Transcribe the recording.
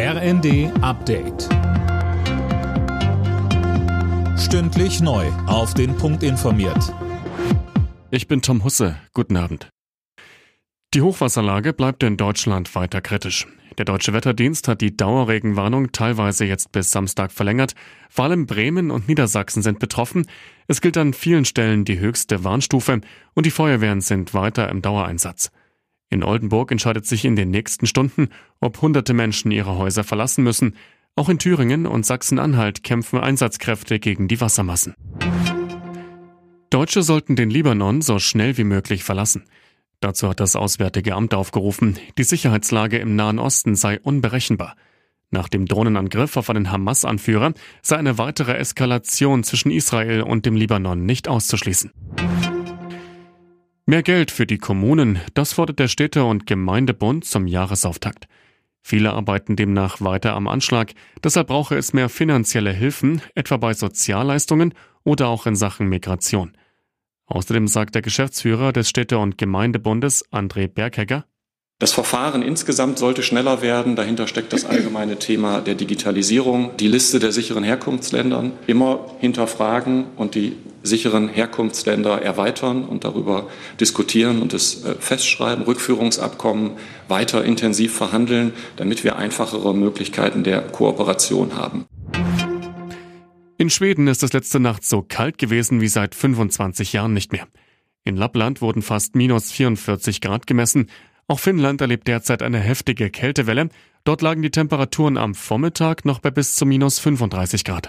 RND Update. Stündlich neu. Auf den Punkt informiert. Ich bin Tom Husse. Guten Abend. Die Hochwasserlage bleibt in Deutschland weiter kritisch. Der Deutsche Wetterdienst hat die Dauerregenwarnung teilweise jetzt bis Samstag verlängert. Vor allem Bremen und Niedersachsen sind betroffen. Es gilt an vielen Stellen die höchste Warnstufe und die Feuerwehren sind weiter im Dauereinsatz. In Oldenburg entscheidet sich in den nächsten Stunden, ob hunderte Menschen ihre Häuser verlassen müssen. Auch in Thüringen und Sachsen-Anhalt kämpfen Einsatzkräfte gegen die Wassermassen. Deutsche sollten den Libanon so schnell wie möglich verlassen. Dazu hat das Auswärtige Amt aufgerufen, die Sicherheitslage im Nahen Osten sei unberechenbar. Nach dem Drohnenangriff auf einen Hamas-Anführer sei eine weitere Eskalation zwischen Israel und dem Libanon nicht auszuschließen. Mehr Geld für die Kommunen, das fordert der Städte- und Gemeindebund zum Jahresauftakt. Viele arbeiten demnach weiter am Anschlag, deshalb brauche es mehr finanzielle Hilfen, etwa bei Sozialleistungen oder auch in Sachen Migration. Außerdem sagt der Geschäftsführer des Städte- und Gemeindebundes, André Berghegger, das Verfahren insgesamt sollte schneller werden. Dahinter steckt das allgemeine Thema der Digitalisierung. Die Liste der sicheren Herkunftsländern immer hinterfragen und die sicheren Herkunftsländer erweitern und darüber diskutieren und es äh, festschreiben, Rückführungsabkommen weiter intensiv verhandeln, damit wir einfachere Möglichkeiten der Kooperation haben. In Schweden ist es letzte Nacht so kalt gewesen wie seit 25 Jahren nicht mehr. In Lappland wurden fast minus 44 Grad gemessen, auch Finnland erlebt derzeit eine heftige Kältewelle. Dort lagen die Temperaturen am Vormittag noch bei bis zu minus 35 Grad.